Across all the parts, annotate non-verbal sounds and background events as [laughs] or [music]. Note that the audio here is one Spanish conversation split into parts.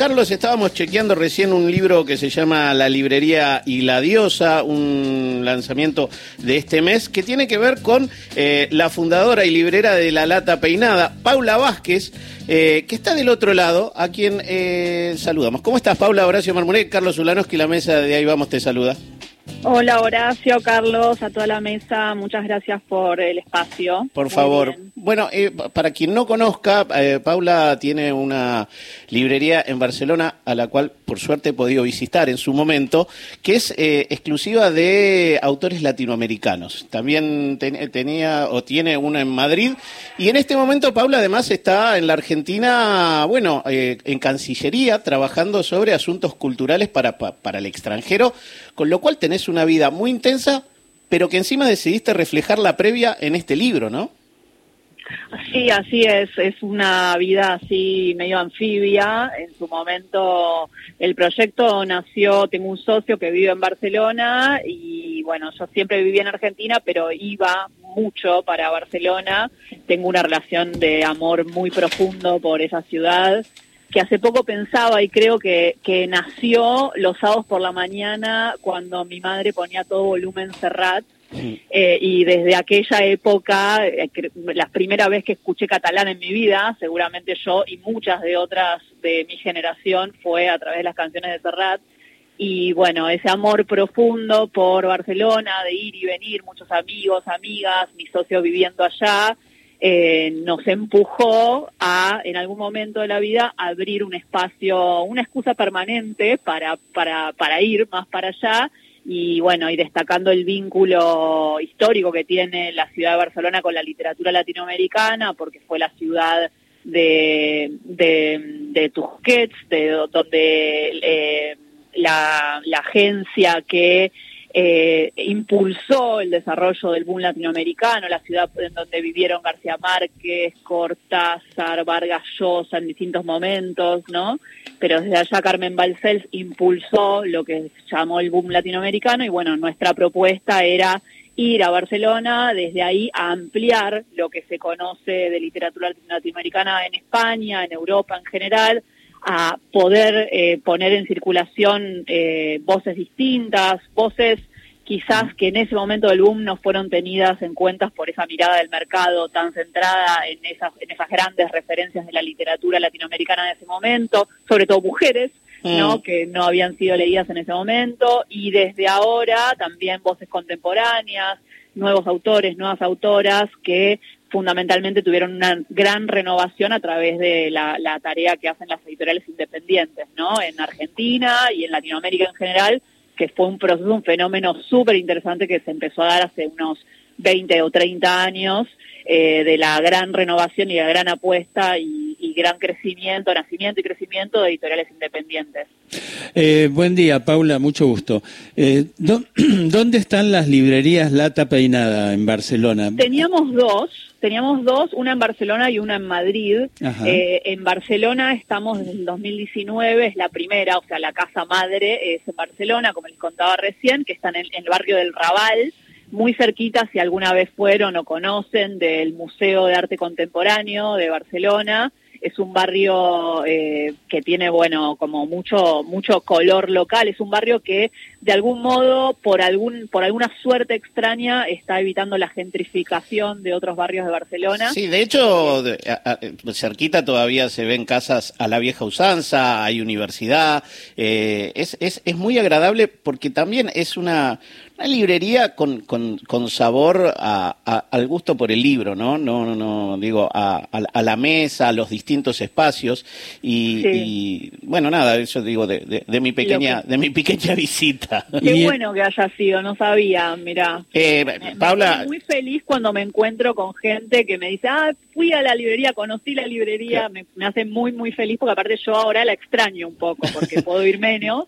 Carlos, estábamos chequeando recién un libro que se llama La librería y la diosa, un lanzamiento de este mes que tiene que ver con eh, la fundadora y librera de La Lata Peinada, Paula Vázquez, eh, que está del otro lado, a quien eh, saludamos. ¿Cómo estás, Paula? Horacio Marmuré, Carlos Ulanoski, la mesa de Ahí Vamos te saluda. Hola Horacio, Carlos, a toda la mesa, muchas gracias por el espacio. Por favor. Bueno, eh, para quien no conozca, eh, Paula tiene una librería en Barcelona a la cual por suerte he podido visitar en su momento, que es eh, exclusiva de autores latinoamericanos. También tenía o tiene una en Madrid y en este momento Paula además está en la Argentina, bueno, en Cancillería trabajando sobre asuntos culturales para, para el extranjero, con lo cual tenés una vida muy intensa, pero que encima decidiste reflejar la previa en este libro, ¿no? Sí, así es, es una vida así medio anfibia. En su momento el proyecto nació, tengo un socio que vive en Barcelona y bueno, yo siempre viví en Argentina, pero iba mucho para Barcelona. Tengo una relación de amor muy profundo por esa ciudad que hace poco pensaba y creo que, que nació los sábados por la mañana cuando mi madre ponía todo volumen Serrat. Eh, y desde aquella época, eh, la primera vez que escuché catalán en mi vida, seguramente yo y muchas de otras de mi generación fue a través de las canciones de Serrat. Y bueno, ese amor profundo por Barcelona, de ir y venir, muchos amigos, amigas, mi socio viviendo allá, eh, nos empujó a, en algún momento de la vida, abrir un espacio, una excusa permanente para, para, para ir más para allá y bueno, y destacando el vínculo histórico que tiene la ciudad de Barcelona con la literatura latinoamericana, porque fue la ciudad de, de, de Tusquets, de donde eh, la, la agencia que eh, impulsó el desarrollo del boom latinoamericano, la ciudad en donde vivieron García Márquez, Cortázar, Vargas Llosa en distintos momentos, ¿no? Pero desde allá Carmen Balcells impulsó lo que llamó el boom latinoamericano y bueno, nuestra propuesta era ir a Barcelona, desde ahí a ampliar lo que se conoce de literatura latinoamericana en España, en Europa en general, a poder eh, poner en circulación eh, voces distintas, voces quizás que en ese momento del boom no fueron tenidas en cuenta por esa mirada del mercado tan centrada en esas, en esas grandes referencias de la literatura latinoamericana de ese momento, sobre todo mujeres, ¿no? Mm. que no habían sido leídas en ese momento, y desde ahora también voces contemporáneas, nuevos autores, nuevas autoras que fundamentalmente tuvieron una gran renovación a través de la, tarea que hacen las editoriales independientes, ¿no? En Argentina y en Latinoamérica en general, que fue un proceso, un fenómeno súper interesante que se empezó a dar hace unos 20 o 30 años, eh, de la gran renovación y la gran apuesta y, gran crecimiento, nacimiento y crecimiento de editoriales independientes. Eh, buen día, Paula, mucho gusto. Eh, [clears throat] ¿Dónde están las librerías Lata Peinada en Barcelona? Teníamos dos, teníamos dos, una en Barcelona y una en Madrid. Eh, en Barcelona estamos desde el 2019, es la primera, o sea, la casa madre es en Barcelona, como les contaba recién, que está en el, barrio del Raval, muy cerquita, si alguna vez fueron o conocen, del Museo de Arte Contemporáneo de Barcelona es un barrio eh, que tiene, bueno, como mucho, mucho color local, es un barrio que de algún modo, por algún, por alguna suerte extraña, está evitando la gentrificación de otros barrios de Barcelona. Sí, de hecho, cerquita todavía se ven casas a la vieja usanza, hay universidad, eh, es, es, es muy agradable porque también es una una librería con, con, con sabor a, al gusto por el libro, ¿no? No, no, no digo, a, a, la mesa, a los distintos espacios y, bueno, nada, eso digo de, de, mi pequeña de mi pequeña [laughs] visita. [laughs] [laughs] Qué bueno que haya sido, no sabía, mira. Eh, Paula. muy feliz cuando me encuentro con gente que me dice, ah, fui a la librería, conocí la librería, me, me hace muy, muy feliz porque aparte yo ahora la extraño un poco porque [laughs] puedo ir menos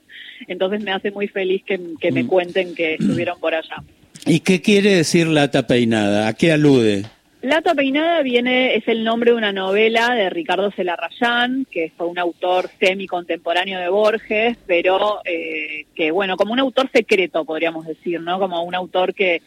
entonces me hace muy feliz que, me mm. cuenten que estuvieron por allá. ¿Y qué quiere decir lata peinada? ¿A qué alude? Lata Peinada viene, es el nombre de una novela de Ricardo Celarrayán, que fue un autor semi-contemporáneo de Borges, pero eh, que, bueno, como un autor secreto, podríamos decir, ¿no? Como un autor que,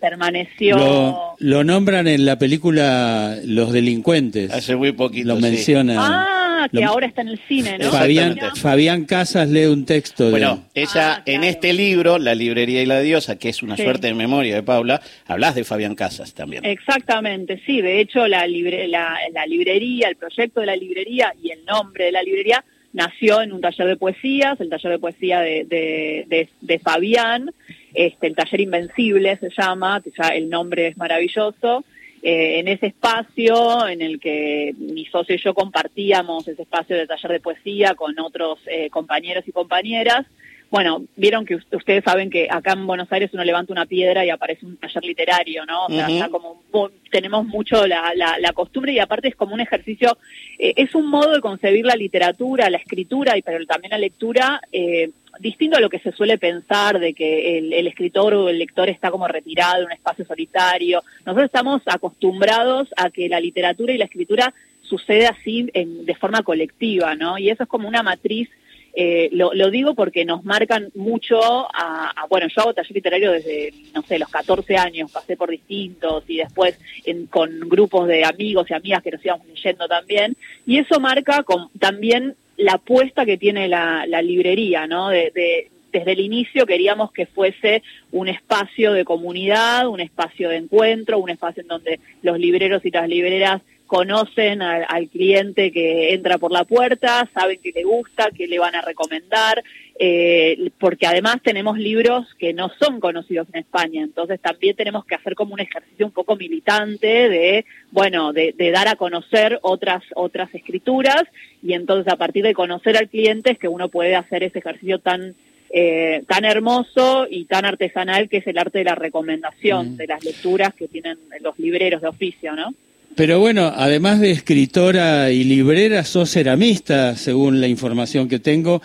permaneció... Lo, nombran en la película Los Delincuentes. Hace muy poquito, Lo mencionan. Ah, Ah, que ahora está en el cine, ¿no? Fabián, Fabián Casas lee un texto. De... Bueno, ella Ah, en este libro, La librería y la diosa, que es una Sí. suerte de memoria de Paula, hablas de Fabián Casas también. Exactamente, sí. De hecho, la, libre- la, la librería, el proyecto de la librería y el nombre de la librería nació en un taller de poesías, el taller de poesía de, de, de- de Fabián, este, el taller Invencible se llama, que ya el nombre es maravilloso. Eh, en ese espacio en el que mi socio y yo compartíamos ese espacio de taller de poesía con otros eh, compañeros y compañeras, bueno, vieron que us- ustedes saben que acá en Buenos Aires uno levanta una piedra y aparece un taller literario, ¿no? O sea, Ujú. está como tenemos mucho la, la, la costumbre y aparte es como un ejercicio, eh, es un modo de concebir la literatura, la escritura y pero también la lectura eh, distinto a lo que se suele pensar de que el, el escritor o el lector está como retirado en un espacio solitario. Nosotros estamos acostumbrados a que la literatura y la escritura sucede así en- de forma colectiva, ¿no? Y eso es como una matriz eh, lo, lo digo porque nos marcan mucho a, bueno, yo hago taller literario desde, no sé, los 14 años, pasé por distintos y después en- con grupos de amigos y amigas que nos íbamos leyendo también, y eso marca también la apuesta que tiene la, la librería, ¿no? De, de- desde el inicio queríamos que fuese un espacio de comunidad, un espacio de encuentro, un espacio en donde los libreros y las libreras conocen al, al cliente que entra por la puerta, saben que le gusta, que le van a recomendar, eh, porque además tenemos libros que no son conocidos en España, entonces también tenemos que hacer como un ejercicio un poco militante de, bueno, de, de dar a conocer otras otras escrituras y entonces a partir de conocer al cliente es que uno puede hacer ese ejercicio tan eh, tan hermoso y tan artesanal que es el arte de la recomendación Mm. de las lecturas que tienen los libreros de oficio, ¿no? Pero bueno, además de escritora y librera, sos ceramista, según la información que tengo.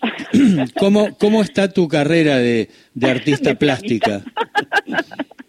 [coughs] ¿Cómo, cómo está tu carrera de, de artista plástica? [laughs]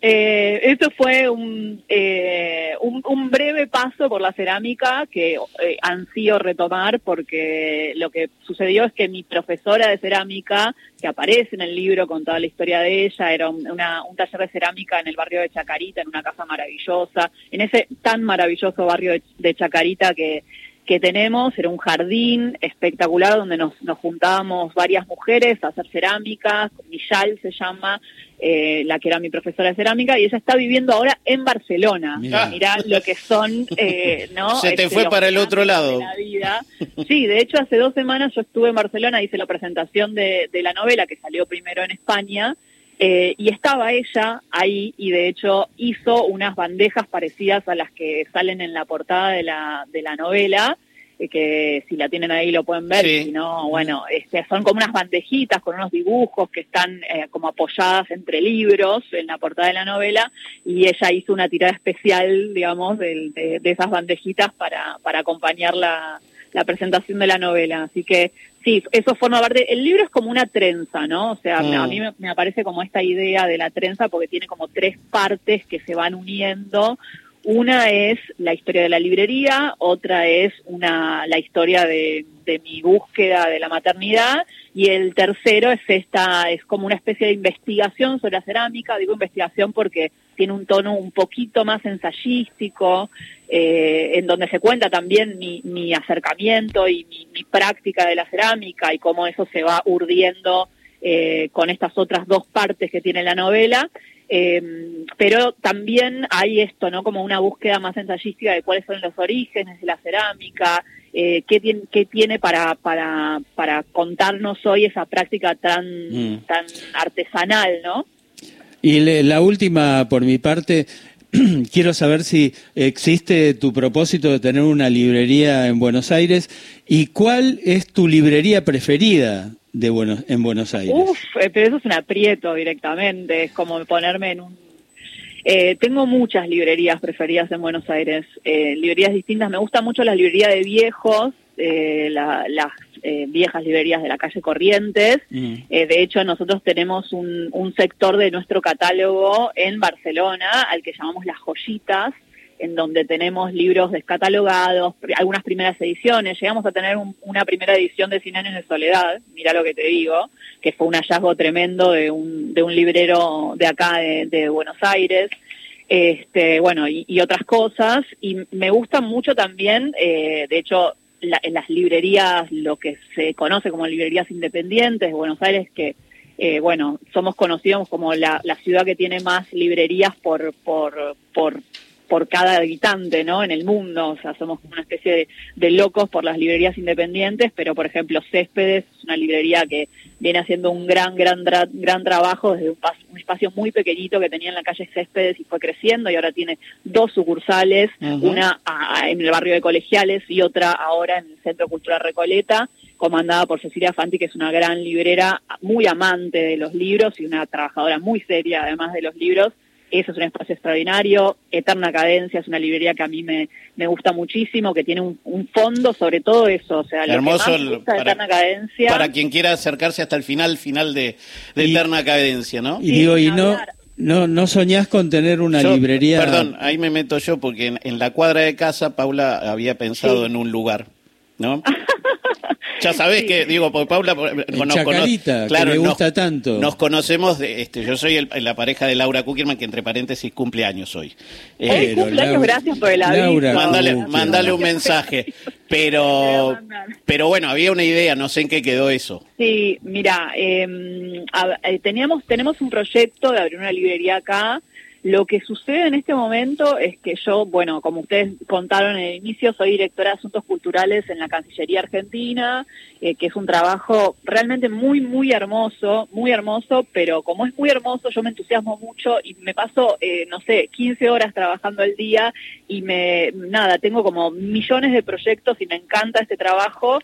Eh, esto fue un, eh, un, breve paso por la cerámica que eh, ansío retomar porque lo que sucedió es que mi profesora de cerámica, que aparece en el libro con toda la historia de ella, era un, una- un taller de cerámica en el barrio de Chacarita, en una casa maravillosa, en ese tan maravilloso barrio de Chacarita que que tenemos, era un jardín espectacular donde nos, nos juntábamos varias mujeres a hacer cerámica, Michal se llama, eh, la que era mi profesora de cerámica, y ella está viviendo ahora en Barcelona. Mirá. Mirá, lo que son, eh, ¿no? [laughs] Se te Este, fue para el otro lado. de la vida. Sí, de hecho hace dos semanas yo estuve en Barcelona, hice la presentación de, de la novela que salió primero en España, eh, y estaba ella ahí y de hecho hizo unas bandejas parecidas a las que salen en la portada de la, de la novela, eh, que si la tienen ahí lo pueden ver, Sí. si no, bueno, este, son como unas bandejitas con unos dibujos que están eh, como apoyadas entre libros en la portada de la novela y ella hizo una tirada especial, digamos, del- de, de esas bandejitas para, para acompañar la, la presentación de la novela. Así que sí, eso forma parte. El libro es como una trenza, ¿no? O sea, a mí me, me aparece como esta idea de la trenza porque tiene como tres partes que se van uniendo. Una es la historia de la librería, otra es una la historia de, de mi búsqueda de la maternidad y el tercero es esta es como una especie de investigación sobre la cerámica. Digo investigación porque tiene un tono un poquito más ensayístico, eh, en donde se cuenta también mi, mi acercamiento y mi, mi práctica de la cerámica y cómo eso se va urdiendo eh, con estas otras dos partes que tiene la novela. Eh, pero también hay esto, ¿no? Como una búsqueda más ensayística de cuáles son los orígenes de la cerámica, eh, qué, tiene, qué tiene para, para, para contarnos hoy esa práctica tan, Mm. tan artesanal, ¿no? Y le- la última, por mi parte, [clears throat] quiero saber si existe tu propósito de tener una librería en Buenos Aires y cuál es tu librería preferida de Buenos, en Buenos Aires. Uf, eh, pero eso es un aprieto directamente, es como ponerme en un... Eh, tengo muchas librerías preferidas en Buenos Aires, eh, librerías distintas. Me gusta mucho la librería de viejos, eh, la- las eh, viejas librerías de la calle Corrientes. Mm. Eh, de hecho, nosotros tenemos un, un sector de nuestro catálogo en Barcelona al que llamamos las joyitas, en donde tenemos libros descatalogados, algunas primeras ediciones. Llegamos a tener un- una primera edición de Cien años de soledad, mira lo que te digo, que fue un hallazgo tremendo de un, de un librero de acá de, de Buenos Aires. este, bueno, y, otras cosas. Y me gusta mucho también, eh, de hecho, en las librerías, lo que se conoce como librerías independientes de Buenos Aires, que, eh, bueno, somos conocidos como la, la ciudad que tiene más librerías por, por, por por cada habitante, ¿no? En el mundo, o sea, somos como una especie de, locos por las librerías independientes, pero por ejemplo, Céspedes es una librería que viene haciendo un gran, gran, gran trabajo desde un, espacio muy pequeñito que tenía en la calle Céspedes y fue creciendo y ahora tiene dos sucursales, una en el barrio de Colegiales y otra ahora en el Centro Cultural Recoleta comandada por Cecilia Fanti, que es una gran librera, muy amante de los libros y una trabajadora muy seria además de los libros, eso es un espacio extraordinario. Eterna Cadencia es una librería que a mí me, me gusta muchísimo, que tiene un, fondo sobre todo eso. O sea, Hermoso para, Eterna Cadencia. Para quien quiera acercarse hasta el final, final de, Eterna Cadencia, ¿no? Y digo, y no, no, no soñás con tener una librería. Perdón, ahí me meto yo porque en, la cuadra de casa Paula había pensado en un lugar, ¿no? [laughs] ya sabés que, digo, porque Paula nos claro, que me gusta tanto. Nos conocemos, de, este, yo soy la pareja de Laura Kuckerman, que entre paréntesis cumple años hoy. Eh, cumpleaños, gracias por el aviso. Mándale, un mensaje. [laughs] Pero, pero bueno, había una idea, no sé en qué quedó eso. Sí, mira, em, eh, teníamos, tenemos un proyecto de abrir una librería acá lo que sucede en este momento es que yo, bueno, como ustedes contaron en el inicio, soy directora de Asuntos Culturales en la Cancillería Argentina, eh, que es un trabajo realmente muy, muy hermoso, muy hermoso, pero como es muy hermoso, yo me entusiasmo mucho y me paso, eh, no sé, 15 horas trabajando al día y me, nada, tengo como millones de proyectos y me encanta este trabajo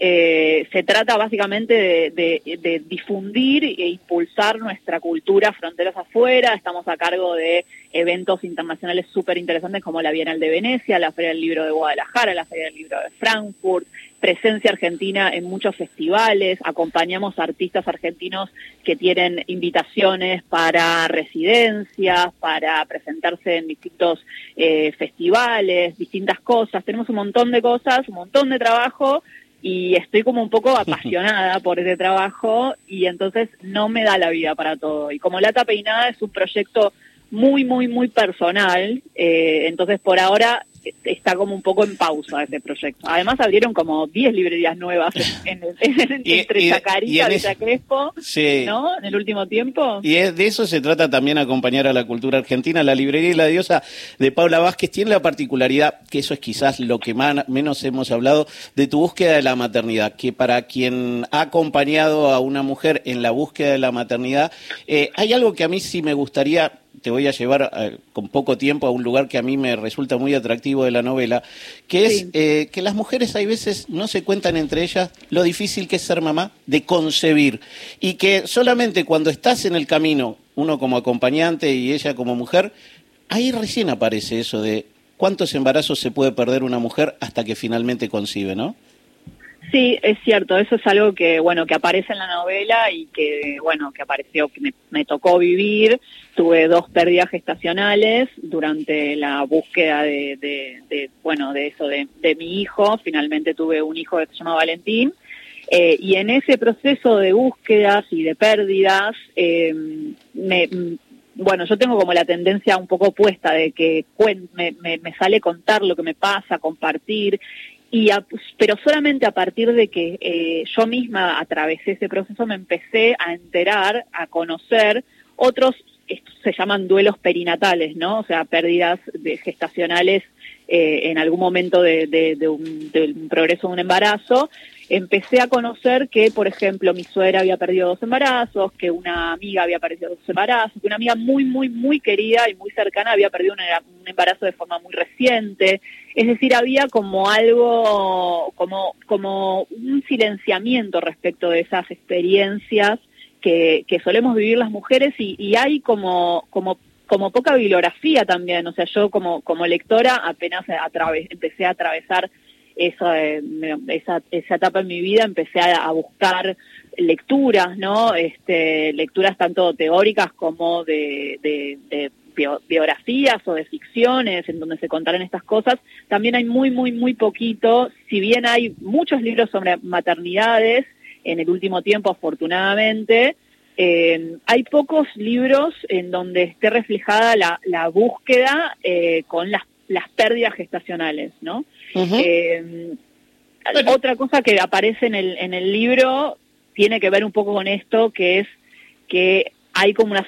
eh, se trata básicamente de, difundir e impulsar nuestra cultura fronteras afuera. Estamos a cargo de eventos internacionales súper interesantes como la Bienal de Venecia, la Feria del Libro de Guadalajara, la Feria del Libro de Frankfurt, presencia argentina en muchos festivales, acompañamos artistas argentinos que tienen invitaciones para residencias, para presentarse en distintos eh, festivales, distintas cosas. Tenemos un montón de cosas, un montón de trabajo y estoy como un poco [laughs] apasionada por ese trabajo y entonces no me da la vida para todo. Y como Lata Peinada es un proyecto muy, muy, muy personal, eh, entonces por ahora está como un poco en pausa ese proyecto. Además abrieron como 10 librerías nuevas en, entre Chacarita y Crespo, ¿no? En el último tiempo. Y de eso se trata también acompañar a la cultura argentina. La librería y la diosa de Paula Vázquez tiene la particularidad, que eso es quizás lo que más, menos hemos hablado, de tu búsqueda de la maternidad, que para quien ha acompañado a una mujer en la búsqueda de la maternidad, eh, hay algo que a mí sí me gustaría te voy a llevar eh, con poco tiempo a un lugar que a mí me resulta muy atractivo de la novela, que es eh, que las mujeres hay veces no se cuentan entre ellas lo difícil que es ser mamá, de concebir, y que solamente cuando estás en el camino, uno como acompañante y ella como mujer, ahí recién aparece eso de cuántos embarazos se puede perder una mujer hasta que finalmente concibe, ¿no? Sí, es cierto, eso es algo que, bueno, que aparece en la novela y que, bueno, que apareció, que me, tocó vivir. Tuve dos pérdidas gestacionales durante la búsqueda de, bueno, de eso, de, mi hijo. Finalmente tuve un hijo que se llama Valentín. Eh, y en ese proceso de búsquedas y de pérdidas, eh, me, bueno, yo tengo como la tendencia un poco opuesta de que me, me, sale contar lo que me pasa, compartir, y pero solamente a partir de que eh, yo misma atravesé ese proceso me empecé a enterar, a conocer otros, se llaman duelos perinatales, ¿no? O sea, pérdidas de gestacionales eh, en algún momento de, de, un, del progreso de un embarazo. Empecé a conocer que, por ejemplo, mi suegra había perdido dos embarazos, que una amiga había perdido dos embarazos, que una amiga muy, muy, muy querida y muy cercana había perdido un embarazo de forma muy reciente, es decir, había como algo, como, como un silenciamiento respecto de esas experiencias que, que solemos vivir las mujeres y, y hay como, como como poca bibliografía también, o sea, yo como, como lectora apenas empecé a atravesar esa, eh, esa, esa etapa en mi vida, empecé a, buscar lecturas, ¿no? Este, lecturas tanto teóricas como de, de biografías o de ficciones en donde se contaran estas cosas, también hay muy, muy, muy poquito, si bien hay muchos libros sobre maternidades en el último tiempo, afortunadamente, eh, hay pocos libros en donde esté reflejada la, la búsqueda eh, con las, las pérdidas gestacionales, ¿no? eh, Otra cosa que aparece en el, en el libro tiene que ver un poco con esto, que es que hay como una,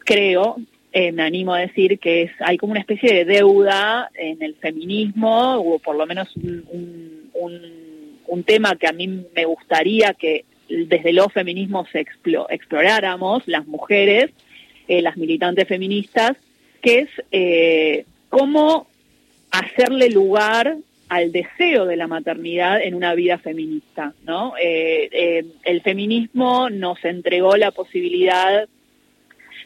creo, eh, me animo a decir que es, hay como una especie de deuda en el feminismo, o por lo menos un, un, un, tema que a mí me gustaría que desde los feminismos exploráramos, las mujeres, eh, las militantes feministas, que es eh, cómo hacerle lugar al deseo de la maternidad en una vida feminista, ¿no? Eh, el feminismo nos entregó la posibilidad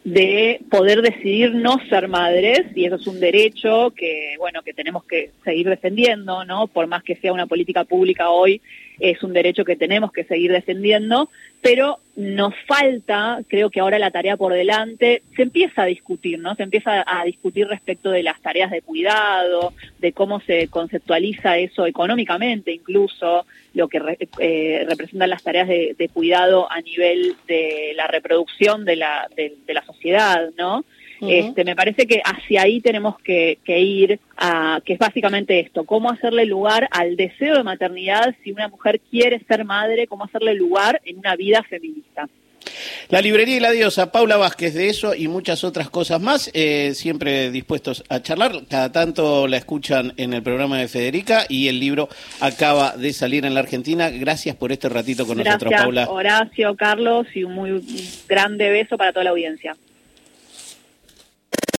de poder decidir no ser madres y eso es un derecho que bueno que tenemos que seguir defendiendo no por más que sea una política pública hoy es un derecho que tenemos que seguir defendiendo pero nos falta creo que ahora la tarea por delante se empieza a discutir no se empieza a discutir respecto de las tareas de cuidado de cómo se conceptualiza eso económicamente incluso lo que eh, representan las tareas de, cuidado a nivel de la reproducción de la, de la sociedad, ¿no? Este, me parece que hacia ahí tenemos que, que, ir, a, que es básicamente esto, cómo hacerle lugar al deseo de maternidad si una mujer quiere ser madre, cómo hacerle lugar en una vida feminista. La librería y la diosa, Paula Vázquez, de eso y muchas otras cosas más, eh, siempre dispuestos a charlar. Cada tanto la escuchan en el programa de Federica y el libro acaba de salir en la Argentina. Gracias por este ratito con nosotros, Paula. Horacio, Carlos, y un muy grande beso para toda la audiencia.